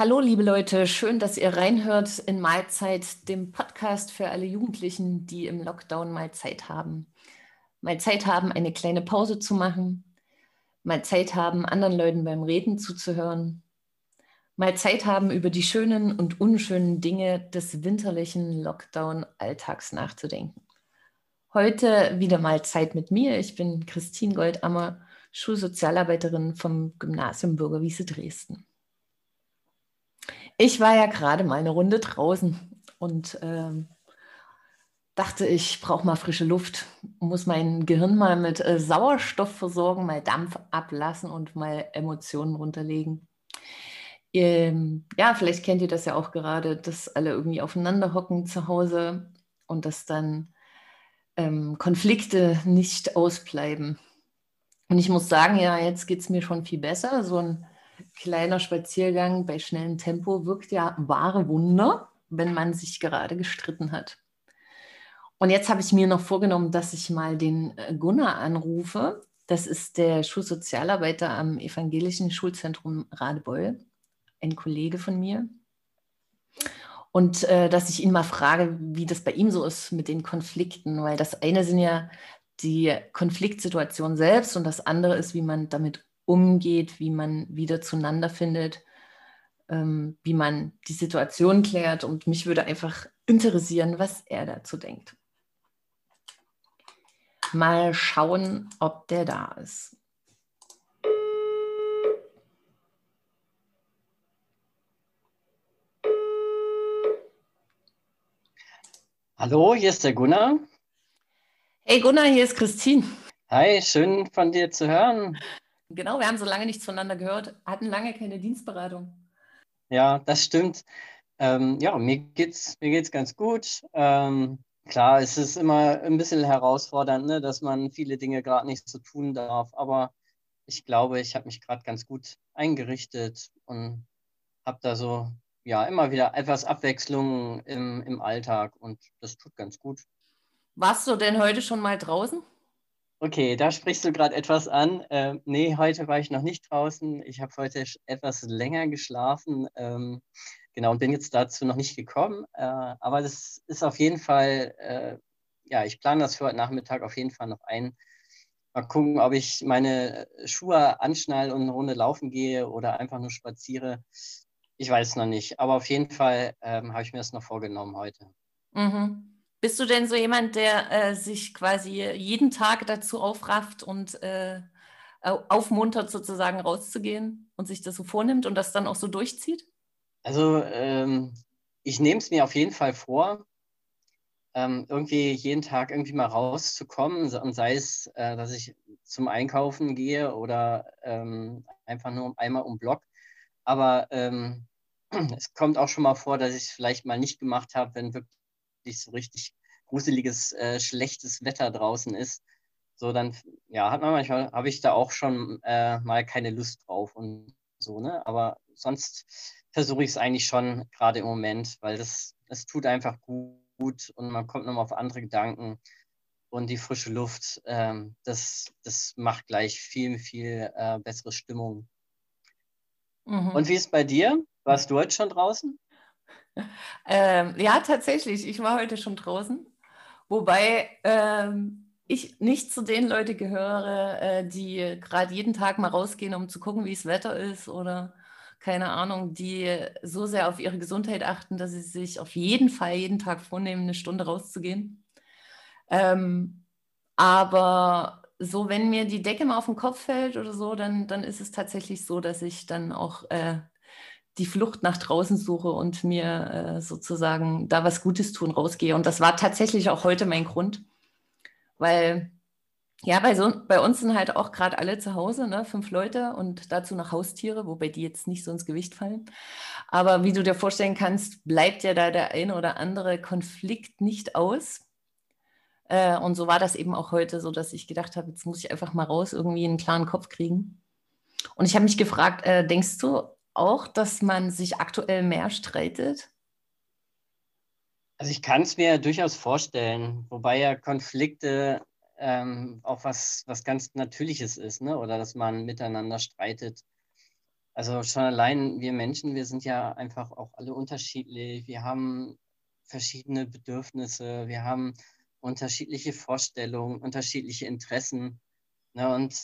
Hallo, liebe Leute, schön, dass ihr reinhört in Mahlzeit, dem Podcast für alle Jugendlichen, die im Lockdown mal Zeit haben. Mal Zeit haben, eine kleine Pause zu machen, mal Zeit haben, anderen Leuten beim Reden zuzuhören, mal Zeit haben, über die schönen und unschönen Dinge des winterlichen Lockdown-Alltags nachzudenken. Heute wieder mal Zeit mit mir. Ich bin Christine Goldammer, Schulsozialarbeiterin vom Gymnasium Bürgerwiese Dresden. Ich war ja gerade mal eine Runde draußen und ähm, dachte, ich brauche mal frische Luft, muss mein Gehirn mal mit äh, Sauerstoff versorgen, mal Dampf ablassen und mal Emotionen runterlegen. Ähm, ja, vielleicht kennt ihr das ja auch gerade, dass alle irgendwie aufeinander hocken zu Hause und dass dann ähm, Konflikte nicht ausbleiben. Und ich muss sagen, ja, jetzt geht es mir schon viel besser. So ein kleiner Spaziergang bei schnellem Tempo wirkt ja wahre Wunder, wenn man sich gerade gestritten hat. Und jetzt habe ich mir noch vorgenommen, dass ich mal den äh, Gunnar anrufe. Das ist der Schulsozialarbeiter am Evangelischen Schulzentrum Radebeul, ein Kollege von mir. Und äh, dass ich ihn mal frage, wie das bei ihm so ist mit den Konflikten, weil das eine sind ja die Konfliktsituationen selbst und das andere ist, wie man damit umgeht, wie man wieder zueinander findet, ähm, wie man die Situation klärt. Und mich würde einfach interessieren, was er dazu denkt. Mal schauen, ob der da ist. Hallo, hier ist der Gunnar. Hey Gunnar, hier ist Christine. Hi, schön von dir zu hören. Genau, wir haben so lange nichts voneinander gehört, hatten lange keine Dienstberatung. Ja, das stimmt. Ähm, ja, mir geht's, mir geht's ganz gut. Ähm, klar, es ist immer ein bisschen herausfordernd, ne, dass man viele Dinge gerade nicht so tun darf. Aber ich glaube, ich habe mich gerade ganz gut eingerichtet und habe da so ja immer wieder etwas Abwechslung im, im Alltag und das tut ganz gut. Warst du denn heute schon mal draußen? Okay, da sprichst du gerade etwas an. Ähm, nee, heute war ich noch nicht draußen. Ich habe heute etwas länger geschlafen. Ähm, genau, und bin jetzt dazu noch nicht gekommen. Äh, aber das ist auf jeden Fall, äh, ja, ich plane das für heute Nachmittag auf jeden Fall noch ein. Mal gucken, ob ich meine Schuhe anschnall und eine Runde laufen gehe oder einfach nur spaziere. Ich weiß noch nicht. Aber auf jeden Fall ähm, habe ich mir das noch vorgenommen heute. Mhm. Bist du denn so jemand, der äh, sich quasi jeden Tag dazu aufrafft und äh, aufmuntert, sozusagen rauszugehen und sich das so vornimmt und das dann auch so durchzieht? Also ähm, ich nehme es mir auf jeden Fall vor, ähm, irgendwie jeden Tag irgendwie mal rauszukommen und sei es, äh, dass ich zum Einkaufen gehe oder ähm, einfach nur einmal um Block. Aber ähm, es kommt auch schon mal vor, dass ich es vielleicht mal nicht gemacht habe, wenn wirklich wirklich so richtig gruseliges, äh, schlechtes Wetter draußen ist, so dann, ja, hat man manchmal, habe ich da auch schon äh, mal keine Lust drauf und so, ne? Aber sonst versuche ich es eigentlich schon gerade im Moment, weil das, das tut einfach gut und man kommt nochmal auf andere Gedanken und die frische Luft, ähm, das, das macht gleich viel, viel äh, bessere Stimmung. Mhm. Und wie ist bei dir? Warst du heute schon draußen? Ähm, ja, tatsächlich. Ich war heute schon draußen. Wobei ähm, ich nicht zu den Leuten gehöre, äh, die gerade jeden Tag mal rausgehen, um zu gucken, wie das Wetter ist oder keine Ahnung, die so sehr auf ihre Gesundheit achten, dass sie sich auf jeden Fall jeden Tag vornehmen, eine Stunde rauszugehen. Ähm, aber so, wenn mir die Decke mal auf den Kopf fällt oder so, dann, dann ist es tatsächlich so, dass ich dann auch äh, die Flucht nach draußen suche und mir äh, sozusagen da was Gutes tun rausgehe. Und das war tatsächlich auch heute mein Grund, weil ja, bei, so, bei uns sind halt auch gerade alle zu Hause, ne? fünf Leute und dazu noch Haustiere, wobei die jetzt nicht so ins Gewicht fallen. Aber wie du dir vorstellen kannst, bleibt ja da der eine oder andere Konflikt nicht aus. Äh, und so war das eben auch heute, so dass ich gedacht habe, jetzt muss ich einfach mal raus, irgendwie einen klaren Kopf kriegen. Und ich habe mich gefragt, äh, denkst du, auch, dass man sich aktuell mehr streitet? Also ich kann es mir durchaus vorstellen, wobei ja Konflikte ähm, auch was, was ganz Natürliches ist, ne? oder dass man miteinander streitet. Also schon allein wir Menschen, wir sind ja einfach auch alle unterschiedlich. Wir haben verschiedene Bedürfnisse, wir haben unterschiedliche Vorstellungen, unterschiedliche Interessen. Ne? Und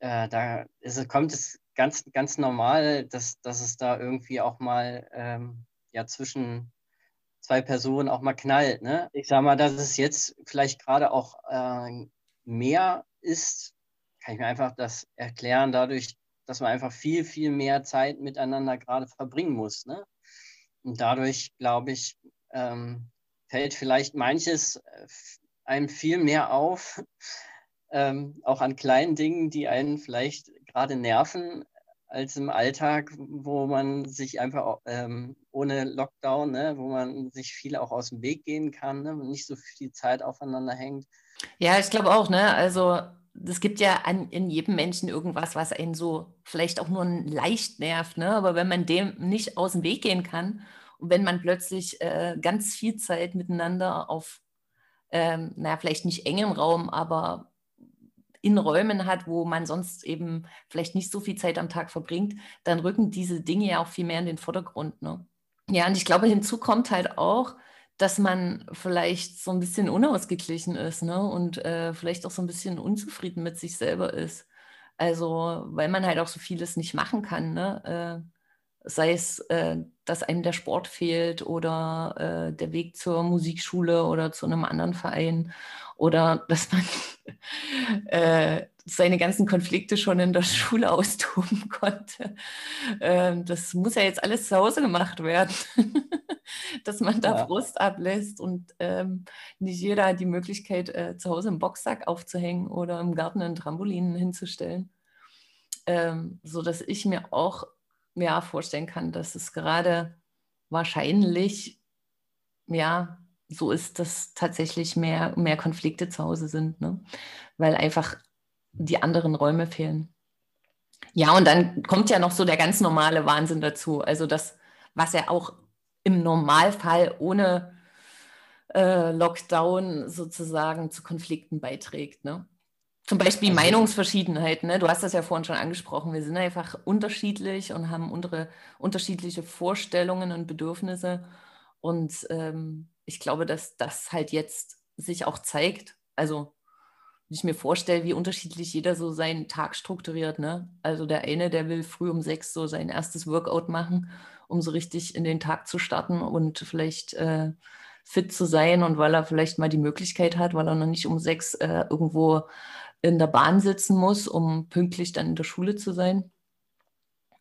äh, da ist, kommt es ganz, ganz normal, dass, dass es da irgendwie auch mal ähm, ja, zwischen zwei Personen auch mal knallt. Ne? Ich sage mal, dass es jetzt vielleicht gerade auch äh, mehr ist, kann ich mir einfach das erklären, dadurch, dass man einfach viel, viel mehr Zeit miteinander gerade verbringen muss. Ne? Und dadurch, glaube ich, ähm, fällt vielleicht manches äh, einem viel mehr auf, ähm, auch an kleinen Dingen, die einen vielleicht gerade nerven, als im Alltag, wo man sich einfach ähm, ohne Lockdown, ne, wo man sich viel auch aus dem Weg gehen kann ne, und nicht so viel Zeit aufeinander hängt. Ja, ich glaube auch, ne? Also es gibt ja an, in jedem Menschen irgendwas, was einen so vielleicht auch nur leicht nervt, ne? Aber wenn man dem nicht aus dem Weg gehen kann und wenn man plötzlich äh, ganz viel Zeit miteinander auf, ähm, naja, vielleicht nicht engem Raum, aber in Räumen hat, wo man sonst eben vielleicht nicht so viel Zeit am Tag verbringt, dann rücken diese Dinge ja auch viel mehr in den Vordergrund. Ne? Ja, und ich glaube, hinzu kommt halt auch, dass man vielleicht so ein bisschen unausgeglichen ist ne? und äh, vielleicht auch so ein bisschen unzufrieden mit sich selber ist. Also, weil man halt auch so vieles nicht machen kann. Ne? Äh, sei es, äh, dass einem der Sport fehlt oder äh, der Weg zur Musikschule oder zu einem anderen Verein oder dass man äh, seine ganzen Konflikte schon in der Schule austoben konnte. Ähm, das muss ja jetzt alles zu Hause gemacht werden, dass man da ja. Frust ablässt und ähm, nicht jeder hat die Möglichkeit, äh, zu Hause einen Boxsack aufzuhängen oder im Garten einen Trampolin hinzustellen. Ähm, so dass ich mir auch ja, vorstellen kann, dass es gerade wahrscheinlich ja so ist, dass tatsächlich mehr, mehr Konflikte zu Hause sind, ne? weil einfach die anderen Räume fehlen. Ja, und dann kommt ja noch so der ganz normale Wahnsinn dazu. Also das, was ja auch im Normalfall ohne äh, Lockdown sozusagen zu Konflikten beiträgt. Ne? Zum Beispiel also, Meinungsverschiedenheit, ne? Du hast das ja vorhin schon angesprochen. Wir sind einfach unterschiedlich und haben unsere unterschiedliche Vorstellungen und Bedürfnisse. Und ähm, ich glaube, dass das halt jetzt sich auch zeigt. Also, wenn ich mir vorstelle, wie unterschiedlich jeder so seinen Tag strukturiert. Ne? Also der eine, der will früh um sechs so sein erstes Workout machen, um so richtig in den Tag zu starten und vielleicht äh, fit zu sein und weil er vielleicht mal die Möglichkeit hat, weil er noch nicht um sechs äh, irgendwo in der Bahn sitzen muss, um pünktlich dann in der Schule zu sein.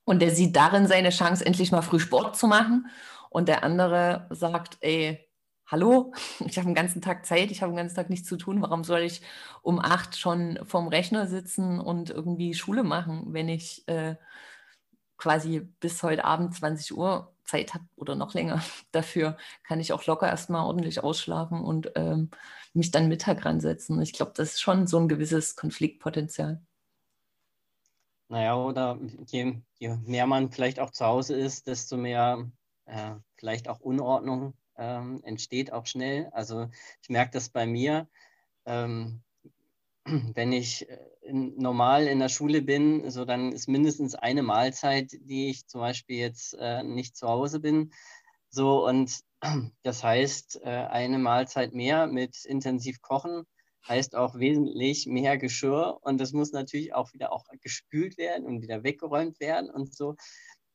Und der sieht darin seine Chance, endlich mal früh Sport zu machen. Und der andere sagt, ey, hallo, ich habe den ganzen Tag Zeit, ich habe den ganzen Tag nichts zu tun. Warum soll ich um acht schon vorm Rechner sitzen und irgendwie Schule machen, wenn ich äh, quasi bis heute Abend 20 Uhr Zeit habe oder noch länger dafür, kann ich auch locker erstmal ordentlich ausschlafen und ähm, mich dann Mittag ransetzen. Ich glaube, das ist schon so ein gewisses Konfliktpotenzial. Naja, oder je, je mehr man vielleicht auch zu Hause ist, desto mehr äh, vielleicht auch Unordnung ähm, entsteht auch schnell. Also ich merke das bei mir. Ähm, wenn ich äh, normal in der Schule bin, so dann ist mindestens eine Mahlzeit, die ich zum Beispiel jetzt äh, nicht zu Hause bin. So und das heißt, äh, eine Mahlzeit mehr mit intensiv kochen heißt auch wesentlich mehr Geschirr und das muss natürlich auch wieder auch gespült werden und wieder weggeräumt werden und so.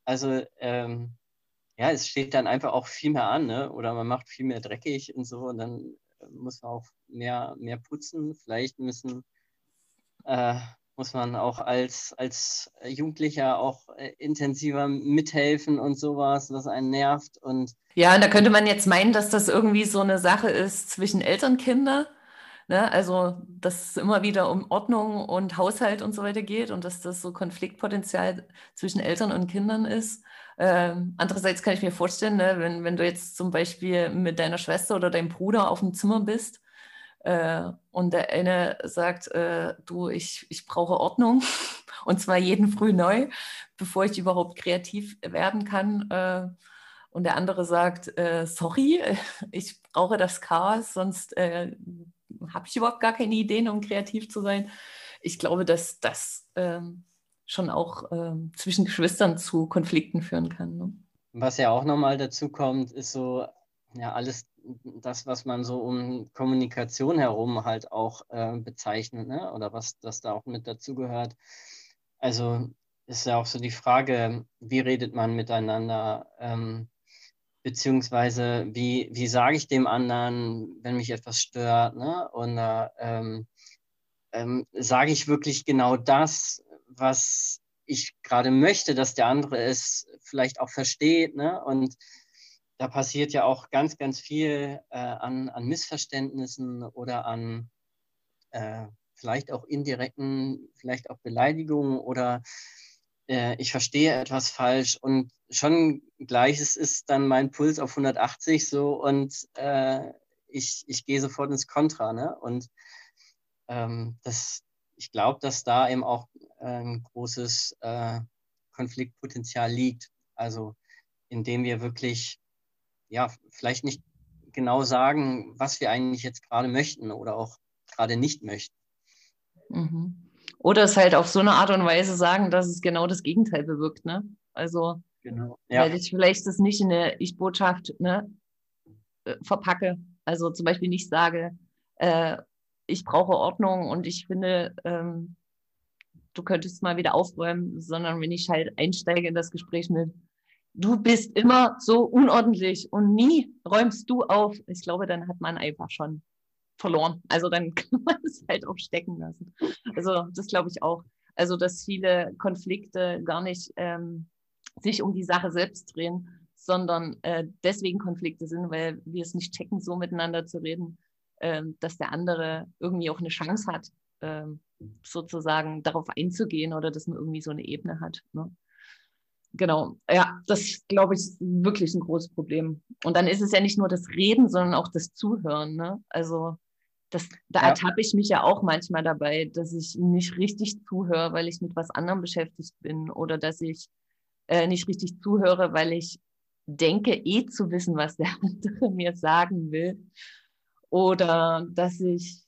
Also ähm, ja, es steht dann einfach auch viel mehr an, ne? oder man macht viel mehr dreckig und so und dann muss man auch mehr, mehr putzen. Vielleicht müssen äh, muss man auch als, als Jugendlicher auch äh, intensiver mithelfen und sowas, was einen nervt. Und ja, und da könnte man jetzt meinen, dass das irgendwie so eine Sache ist zwischen Elternkinder. Ne? Also, dass es immer wieder um Ordnung und Haushalt und so weiter geht und dass das so Konfliktpotenzial zwischen Eltern und Kindern ist. Ähm, andererseits kann ich mir vorstellen, ne, wenn, wenn du jetzt zum Beispiel mit deiner Schwester oder deinem Bruder auf dem Zimmer bist, äh, und der eine sagt, äh, du, ich, ich brauche Ordnung und zwar jeden Früh neu, bevor ich überhaupt kreativ werden kann. Äh, und der andere sagt, äh, sorry, ich brauche das Chaos, sonst äh, habe ich überhaupt gar keine Ideen, um kreativ zu sein. Ich glaube, dass das ähm, schon auch äh, zwischen Geschwistern zu Konflikten führen kann. Ne? Was ja auch nochmal dazu kommt, ist so, ja, alles das, was man so um Kommunikation herum halt auch äh, bezeichnet, ne? oder was das da auch mit dazugehört. Also ist ja auch so die Frage, wie redet man miteinander, ähm, beziehungsweise wie, wie sage ich dem anderen, wenn mich etwas stört, ne? oder ähm, ähm, sage ich wirklich genau das, was ich gerade möchte, dass der andere es vielleicht auch versteht. Ne? Und da passiert ja auch ganz, ganz viel äh, an, an Missverständnissen oder an äh, vielleicht auch indirekten, vielleicht auch Beleidigungen oder äh, ich verstehe etwas falsch und schon gleich ist dann mein Puls auf 180 so und äh, ich, ich gehe sofort ins Kontra. Ne? Und ähm, das, ich glaube, dass da eben auch ein großes äh, Konfliktpotenzial liegt. Also indem wir wirklich, ja, vielleicht nicht genau sagen, was wir eigentlich jetzt gerade möchten oder auch gerade nicht möchten. Mhm. Oder es halt auf so eine Art und Weise sagen, dass es genau das Gegenteil bewirkt, ne? Also, genau. ja. weil ich vielleicht das nicht in eine Ich-Botschaft ne, äh, verpacke. Also zum Beispiel nicht sage, äh, ich brauche Ordnung und ich finde, ähm, du könntest mal wieder aufräumen, sondern wenn ich halt einsteige in das Gespräch mit, du bist immer so unordentlich und nie räumst du auf. Ich glaube, dann hat man einfach schon verloren. Also dann kann man es halt auch stecken lassen. Also das glaube ich auch. Also dass viele Konflikte gar nicht ähm, sich um die Sache selbst drehen, sondern äh, deswegen Konflikte sind, weil wir es nicht checken, so miteinander zu reden, äh, dass der andere irgendwie auch eine Chance hat, äh, sozusagen darauf einzugehen oder dass man irgendwie so eine Ebene hat. Ne? Genau, ja, das glaube ich ist wirklich ein großes Problem. Und dann ist es ja nicht nur das Reden, sondern auch das Zuhören. Ne? Also das, da ja. ertappe ich mich ja auch manchmal dabei, dass ich nicht richtig zuhöre, weil ich mit was anderem beschäftigt bin oder dass ich äh, nicht richtig zuhöre, weil ich denke, eh zu wissen, was der andere mir sagen will. Oder dass ich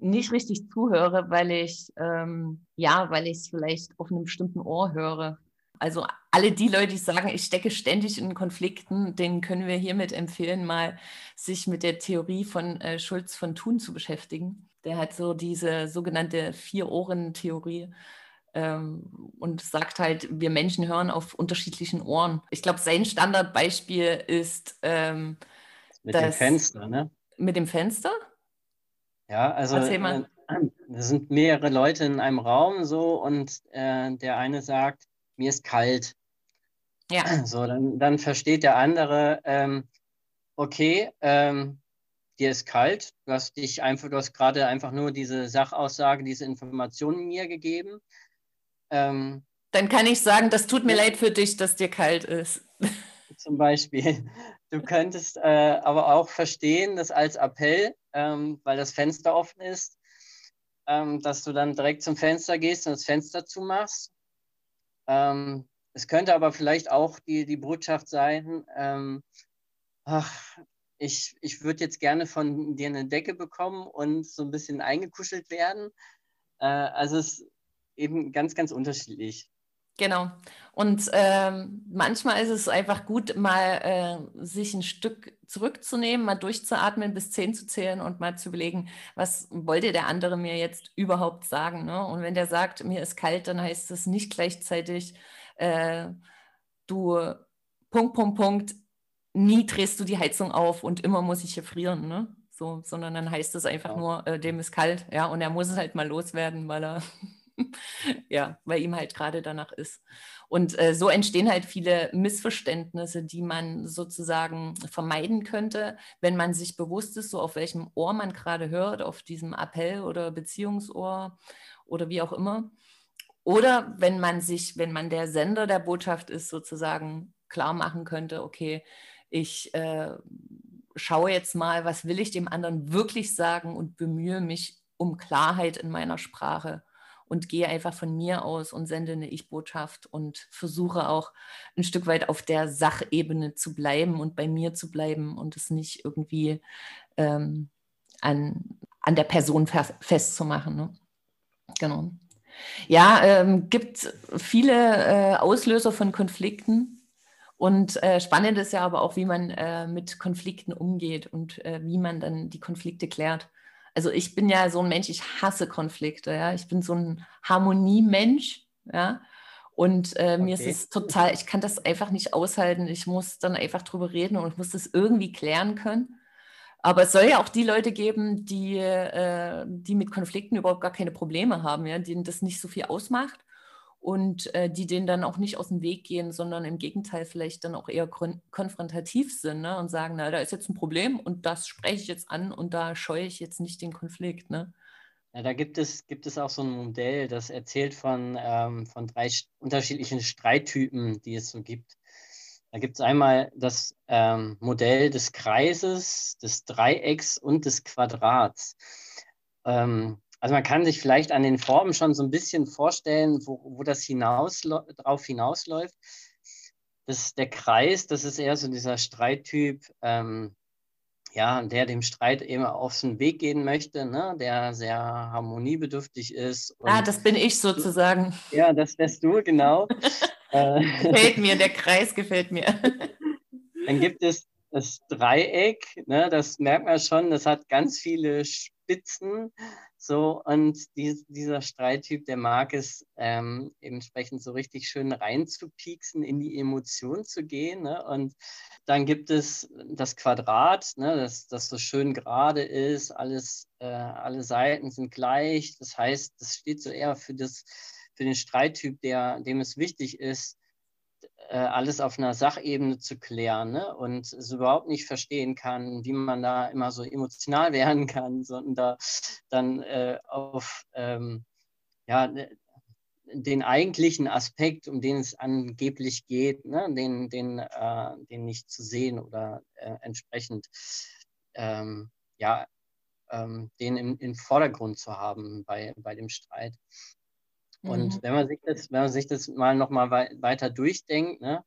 nicht richtig zuhöre, weil ich, ähm, ja, weil ich es vielleicht auf einem bestimmten Ohr höre. Also alle die Leute, die sagen, ich stecke ständig in Konflikten, denen können wir hiermit empfehlen, mal sich mit der Theorie von äh, Schulz von Thun zu beschäftigen. Der hat so diese sogenannte Vier-Ohren-Theorie ähm, und sagt halt, wir Menschen hören auf unterschiedlichen Ohren. Ich glaube, sein Standardbeispiel ist ähm, mit das, dem Fenster, ne? Mit dem Fenster? Ja, also äh, es sind mehrere Leute in einem Raum so und äh, der eine sagt, mir ist kalt. Ja. So, dann, dann versteht der andere, ähm, okay, ähm, dir ist kalt, du hast dich einfach, du hast gerade einfach nur diese Sachaussage, diese Informationen mir gegeben. Ähm, dann kann ich sagen, das tut mir leid für dich, dass dir kalt ist. Zum Beispiel. Du könntest äh, aber auch verstehen, dass als Appell, ähm, weil das Fenster offen ist, ähm, dass du dann direkt zum Fenster gehst und das Fenster zumachst ähm, es könnte aber vielleicht auch die, die Botschaft sein, ähm, ach, ich, ich würde jetzt gerne von dir eine Decke bekommen und so ein bisschen eingekuschelt werden. Äh, also es ist eben ganz, ganz unterschiedlich. Genau. Und ähm, manchmal ist es einfach gut, mal äh, sich ein Stück zurückzunehmen, mal durchzuatmen, bis zehn zu zählen und mal zu überlegen, was wollte der andere mir jetzt überhaupt sagen. Ne? Und wenn der sagt, mir ist kalt, dann heißt es nicht gleichzeitig, äh, du Punkt, Punkt, Punkt, nie drehst du die Heizung auf und immer muss ich hier frieren. Ne? So, sondern dann heißt es einfach ja. nur, äh, dem ist kalt, ja, und er muss es halt mal loswerden, weil er ja, weil ihm halt gerade danach ist. Und äh, so entstehen halt viele Missverständnisse, die man sozusagen vermeiden könnte, wenn man sich bewusst ist, so auf welchem Ohr man gerade hört, auf diesem Appell oder Beziehungsohr oder wie auch immer. Oder wenn man sich, wenn man der Sender der Botschaft ist, sozusagen klar machen könnte, okay, ich äh, schaue jetzt mal, was will ich dem anderen wirklich sagen und bemühe mich um Klarheit in meiner Sprache und gehe einfach von mir aus und sende eine Ich-Botschaft und versuche auch ein Stück weit auf der Sachebene zu bleiben und bei mir zu bleiben und es nicht irgendwie ähm, an, an der Person festzumachen. Ne? Genau. Ja, ähm, gibt viele äh, Auslöser von Konflikten. Und äh, spannend ist ja aber auch, wie man äh, mit Konflikten umgeht und äh, wie man dann die Konflikte klärt. Also ich bin ja so ein Mensch, ich hasse Konflikte. Ja? Ich bin so ein Harmoniemensch. Ja? Und äh, mir okay. ist es total, ich kann das einfach nicht aushalten. Ich muss dann einfach drüber reden und ich muss das irgendwie klären können. Aber es soll ja auch die Leute geben, die, äh, die mit Konflikten überhaupt gar keine Probleme haben, ja, denen das nicht so viel ausmacht und äh, die denen dann auch nicht aus dem Weg gehen, sondern im Gegenteil vielleicht dann auch eher konfrontativ sind ne? und sagen, na, da ist jetzt ein Problem und das spreche ich jetzt an und da scheue ich jetzt nicht den Konflikt. Ne? Ja, da gibt es, gibt es auch so ein Modell, das erzählt von, ähm, von drei unterschiedlichen Streittypen, die es so gibt. Da gibt es einmal das ähm, Modell des Kreises, des Dreiecks und des Quadrats. Ähm, also man kann sich vielleicht an den Formen schon so ein bisschen vorstellen, wo, wo das hinaus, drauf hinausläuft. Das, der Kreis, das ist eher so dieser Streittyp, ähm, ja, der dem Streit eben auf den Weg gehen möchte, ne? der sehr harmoniebedürftig ist. ah, das bin ich sozusagen. Ja, das wärst du, genau. Gefällt mir, der Kreis gefällt mir. Dann gibt es das Dreieck, ne, das merkt man schon, das hat ganz viele Spitzen. So, und die, dieser Streittyp, der mag es, ähm, entsprechend so richtig schön reinzupieksen, in die Emotion zu gehen. Ne? Und dann gibt es das Quadrat, ne, das, das so schön gerade ist, alles, äh, alle Seiten sind gleich. Das heißt, das steht so eher für, das, für den Streittyp, der, dem es wichtig ist, alles auf einer Sachebene zu klären ne? und es überhaupt nicht verstehen kann, wie man da immer so emotional werden kann, sondern da dann äh, auf ähm, ja, ne, den eigentlichen Aspekt, um den es angeblich geht, ne? den, den, äh, den nicht zu sehen oder äh, entsprechend ähm, ja, ähm, den im, im Vordergrund zu haben bei, bei dem Streit. Und mhm. wenn man sich das, wenn man sich das mal nochmal wei weiter durchdenkt, ne,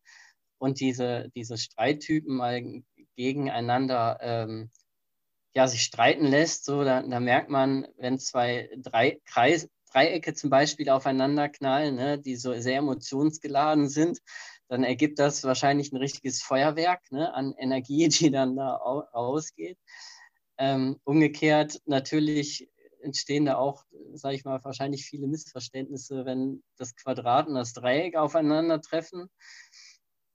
und diese, diese Streittypen mal gegeneinander ähm, ja, sich streiten lässt, so, da, da merkt man, wenn zwei drei Kreis, Dreiecke zum Beispiel aufeinander knallen, ne, die so sehr emotionsgeladen sind, dann ergibt das wahrscheinlich ein richtiges Feuerwerk ne, an Energie, die dann da rausgeht. Ähm, umgekehrt natürlich entstehen da auch, sage ich mal, wahrscheinlich viele Missverständnisse, wenn das Quadrat und das Dreieck aufeinandertreffen.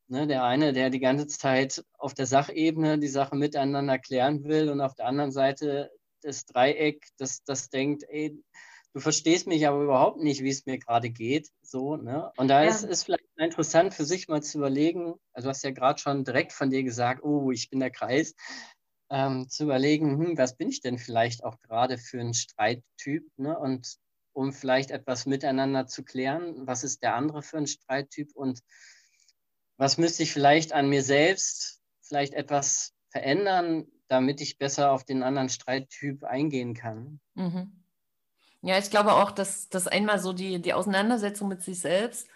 Ne, der eine, der die ganze Zeit auf der Sachebene die Sache miteinander klären will und auf der anderen Seite das Dreieck, das, das denkt, ey, du verstehst mich aber überhaupt nicht, wie es mir gerade geht. So, ne? Und da ja. ist es vielleicht interessant für sich mal zu überlegen, also du hast ja gerade schon direkt von dir gesagt, oh, ich bin der Kreis ähm, zu überlegen, hm, was bin ich denn vielleicht auch gerade für ein Streittyp? Ne? Und um vielleicht etwas miteinander zu klären, was ist der andere für ein Streittyp und was müsste ich vielleicht an mir selbst vielleicht etwas verändern, damit ich besser auf den anderen Streittyp eingehen kann. Mhm. Ja, ich glaube auch, dass das einmal so die, die Auseinandersetzung mit sich selbst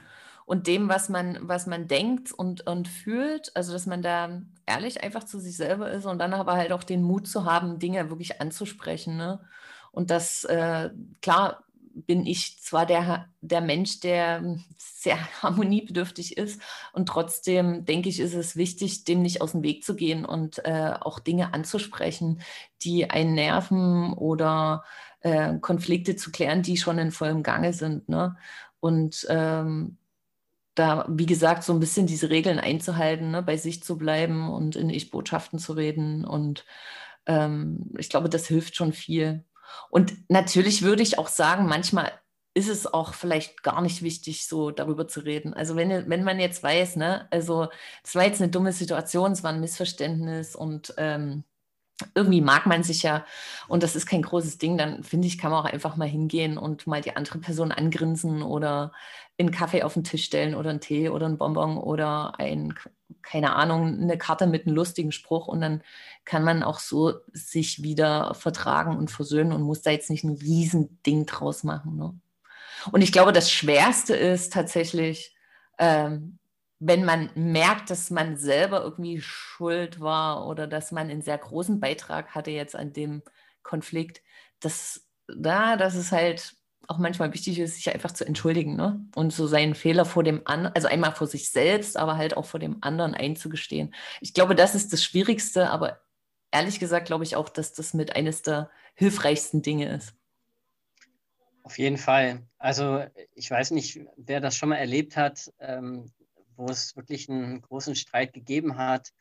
und dem, was man, was man denkt und, und fühlt. Also, dass man da ehrlich einfach zu sich selber ist und dann aber halt auch den Mut zu haben, Dinge wirklich anzusprechen. Ne? Und das, äh, klar, bin ich zwar der, der Mensch, der sehr harmoniebedürftig ist und trotzdem denke ich, ist es wichtig, dem nicht aus dem Weg zu gehen und äh, auch Dinge anzusprechen, die einen nerven oder äh, Konflikte zu klären, die schon in vollem Gange sind. Ne? Und ähm, da, wie gesagt, so ein bisschen diese Regeln einzuhalten, ne, bei sich zu bleiben und in Ich-Botschaften zu reden. Und ähm, ich glaube, das hilft schon viel. Und natürlich würde ich auch sagen, manchmal ist es auch vielleicht gar nicht wichtig, so darüber zu reden. Also wenn, wenn man jetzt weiß, ne, also es war jetzt eine dumme Situation, es war ein Missverständnis und ähm, irgendwie mag man sich ja und das ist kein großes Ding, dann finde ich, kann man auch einfach mal hingehen und mal die andere Person angrinsen oder einen Kaffee auf den Tisch stellen oder einen Tee oder einen Bonbon oder ein, keine Ahnung, eine Karte mit einem lustigen Spruch und dann kann man auch so sich wieder vertragen und versöhnen und muss da jetzt nicht ein Riesending draus machen. Ne? Und ich glaube, das Schwerste ist tatsächlich, ähm, wenn man merkt, dass man selber irgendwie schuld war oder dass man einen sehr großen Beitrag hatte jetzt an dem Konflikt, das, da, das ist halt auch manchmal wichtig ist, sich einfach zu entschuldigen ne? und so seinen Fehler vor dem anderen, also einmal vor sich selbst, aber halt auch vor dem anderen einzugestehen. Ich glaube, das ist das Schwierigste, aber ehrlich gesagt glaube ich auch, dass das mit eines der hilfreichsten Dinge ist. Auf jeden Fall. Also ich weiß nicht, wer das schon mal erlebt hat, ähm, wo es wirklich einen großen Streit gegeben hat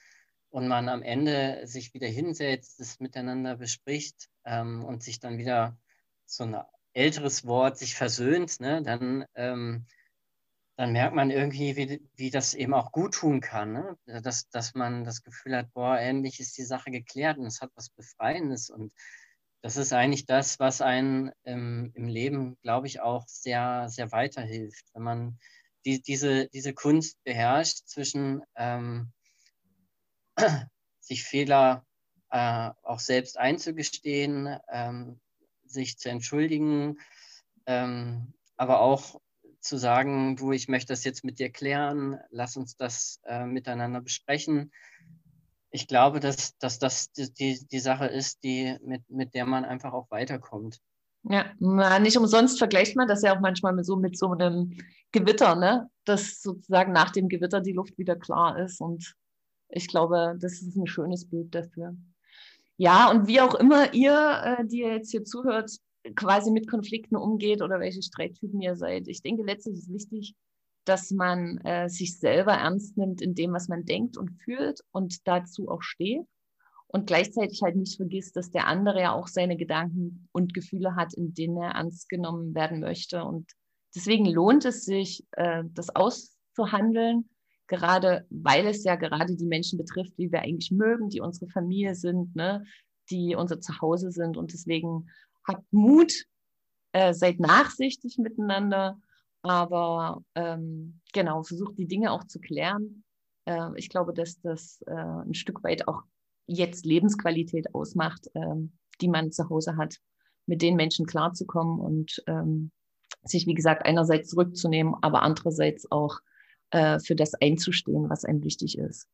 und man am Ende sich wieder hinsetzt, es miteinander bespricht ähm, und sich dann wieder so ein älteres Wort sich versöhnt, ne, dann, ähm, dann merkt man irgendwie, wie, wie das eben auch gut tun kann. Ne? Dass, dass man das Gefühl hat, boah, endlich ist die Sache geklärt und es hat was Befreiendes. Und das ist eigentlich das, was einen ähm, im Leben, glaube ich, auch sehr, sehr weiterhilft. Wenn man die, diese, diese Kunst beherrscht zwischen ähm, sich Fehler äh, auch selbst einzugestehen, ähm, sich zu entschuldigen, ähm, aber auch zu sagen, du, ich möchte das jetzt mit dir klären, lass uns das äh, miteinander besprechen. Ich glaube, dass, dass das die, die, die Sache ist, die, mit, mit der man einfach auch weiterkommt. Ja, nicht umsonst vergleicht man das ja auch manchmal mit so, mit so einem Gewitter, ne? dass sozusagen nach dem Gewitter die Luft wieder klar ist. Und ich glaube, das ist ein schönes Bild dafür. Ja, und wie auch immer ihr, äh, die ihr jetzt hier zuhört, quasi mit Konflikten umgeht oder welche Streittypen ihr seid. Ich denke, letztlich ist wichtig, dass man äh, sich selber ernst nimmt in dem, was man denkt und fühlt und dazu auch steht. Und gleichzeitig halt nicht vergisst, dass der andere ja auch seine Gedanken und Gefühle hat, in denen er ernst genommen werden möchte. Und deswegen lohnt es sich, äh, das auszuhandeln gerade weil es ja gerade die Menschen betrifft, die wir eigentlich mögen, die unsere Familie sind, ne, die unser Zuhause sind. Und deswegen habt Mut, äh, seid nachsichtig miteinander, aber ähm, genau, versucht die Dinge auch zu klären. Äh, ich glaube, dass das ein Stück weit auch jetzt Lebensqualität ausmacht, ähm, die man zu Hause hat, mit den Menschen klarzukommen und ähm, sich, wie gesagt, einerseits zurückzunehmen, aber andererseits auch äh, für das einzustehen, was einem wichtig ist.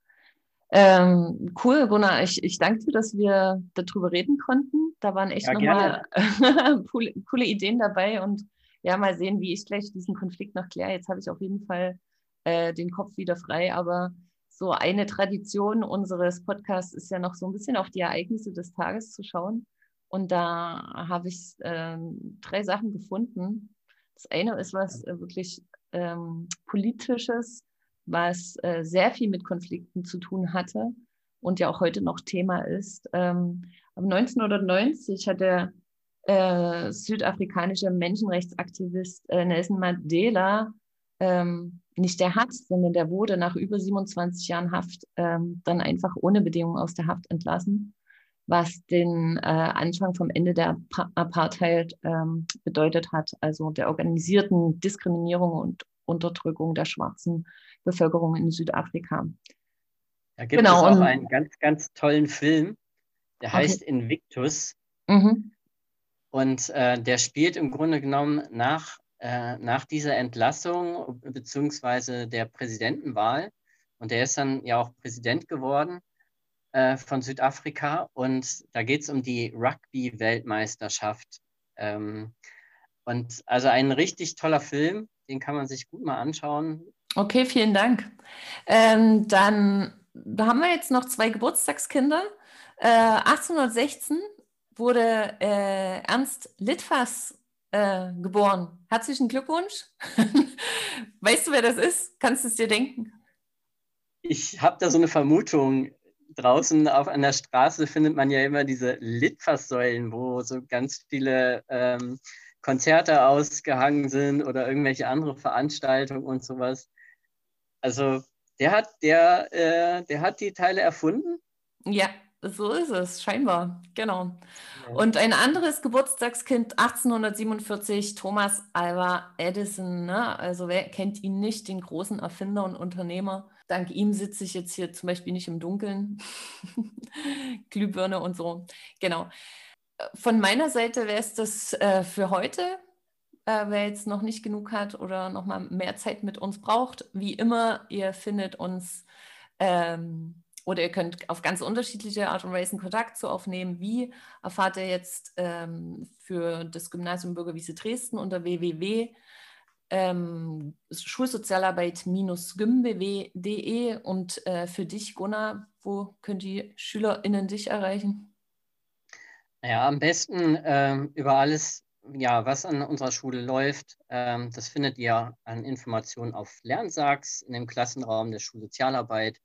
Ähm, cool, Gunnar. Ich, ich danke dir, dass wir darüber reden konnten. Da waren echt ja, nochmal coole, coole, Ideen dabei und ja, mal sehen, wie ich gleich diesen Konflikt noch kläre. Jetzt habe ich auf jeden Fall äh, den Kopf wieder frei, aber so eine Tradition unseres Podcasts ist ja noch so ein bisschen auf die Ereignisse des Tages zu schauen. Und da habe ich äh, drei Sachen gefunden. Das eine ist was äh, wirklich ähm, Politisches, was äh, sehr viel mit Konflikten zu tun hatte und ja auch heute noch Thema ist. Ähm, 1990 hat der äh, südafrikanische Menschenrechtsaktivist äh, Nelson Mandela ähm, nicht der hat, sondern der wurde nach über 27 Jahren Haft ähm, dann einfach ohne Bedingung aus der Haft entlassen, was den äh, Anfang vom Ende der Apartheid ähm, bedeutet hat, also der organisierten Diskriminierung und Unterdrückung der schwarzen Bevölkerung in Südafrika. Da gibt genau, es auch einen ganz, ganz tollen Film, der okay. heißt Invictus. Mhm. Und äh, der spielt im Grunde genommen nach, äh, nach dieser Entlassung beziehungsweise der Präsidentenwahl. Und der ist dann ja auch Präsident geworden äh, von Südafrika. Und da geht es um die Rugby-Weltmeisterschaft. Ähm, und also ein richtig toller Film, den kann man sich gut mal anschauen. Okay, vielen Dank. Ähm, dann haben wir jetzt noch zwei Geburtstagskinder. Äh, 1816 wurde äh, Ernst Litfass äh, geboren. Herzlichen Glückwunsch. weißt du, wer das ist? Kannst du es dir denken? Ich habe da so eine Vermutung. Draußen auf an der Straße findet man ja immer diese Litfaßsäulen, wo so ganz viele ähm, Konzerte ausgehangen sind oder irgendwelche andere Veranstaltungen und sowas. Also der hat, der, äh, der hat die Teile erfunden? Ja, so ist es, scheinbar, genau. Und ein anderes Geburtstagskind 1847, Thomas Alva Edison. Ne? Also wer kennt ihn nicht, den großen Erfinder und Unternehmer? Dank ihm sitze ich jetzt hier zum Beispiel nicht im Dunkeln. Glühbirne und so. Genau von meiner Seite wäre es das äh, für heute. Äh, wer jetzt noch nicht genug hat oder noch mal mehr Zeit mit uns braucht, wie immer, ihr findet uns ähm, oder ihr könnt auf ganz unterschiedliche Art und Weise Kontakt zu aufnehmen. Wie erfahrt ihr jetzt ähm, für das Gymnasium Bürgerwiese Dresden unter www ähm, Schulsozialarbeit-gymbw.de und äh, für dich, Gunnar, wo können die SchülerInnen dich erreichen? Ja, am besten ähm, über alles, ja, was an unserer Schule läuft. Ähm, das findet ihr an Informationen auf Lernsachs in dem Klassenraum der Schulsozialarbeit.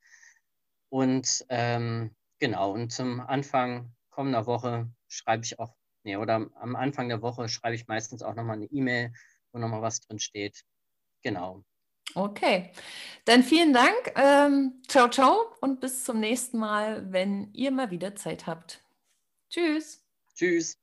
Und ähm, genau, und zum Anfang kommender Woche schreibe ich auch, nee, oder am Anfang der Woche schreibe ich meistens auch nochmal eine E-Mail, wo nochmal was drin steht. Genau. Okay, dann vielen Dank. Ähm, ciao, ciao und bis zum nächsten Mal, wenn ihr mal wieder Zeit habt. Tschüss. Tschüss.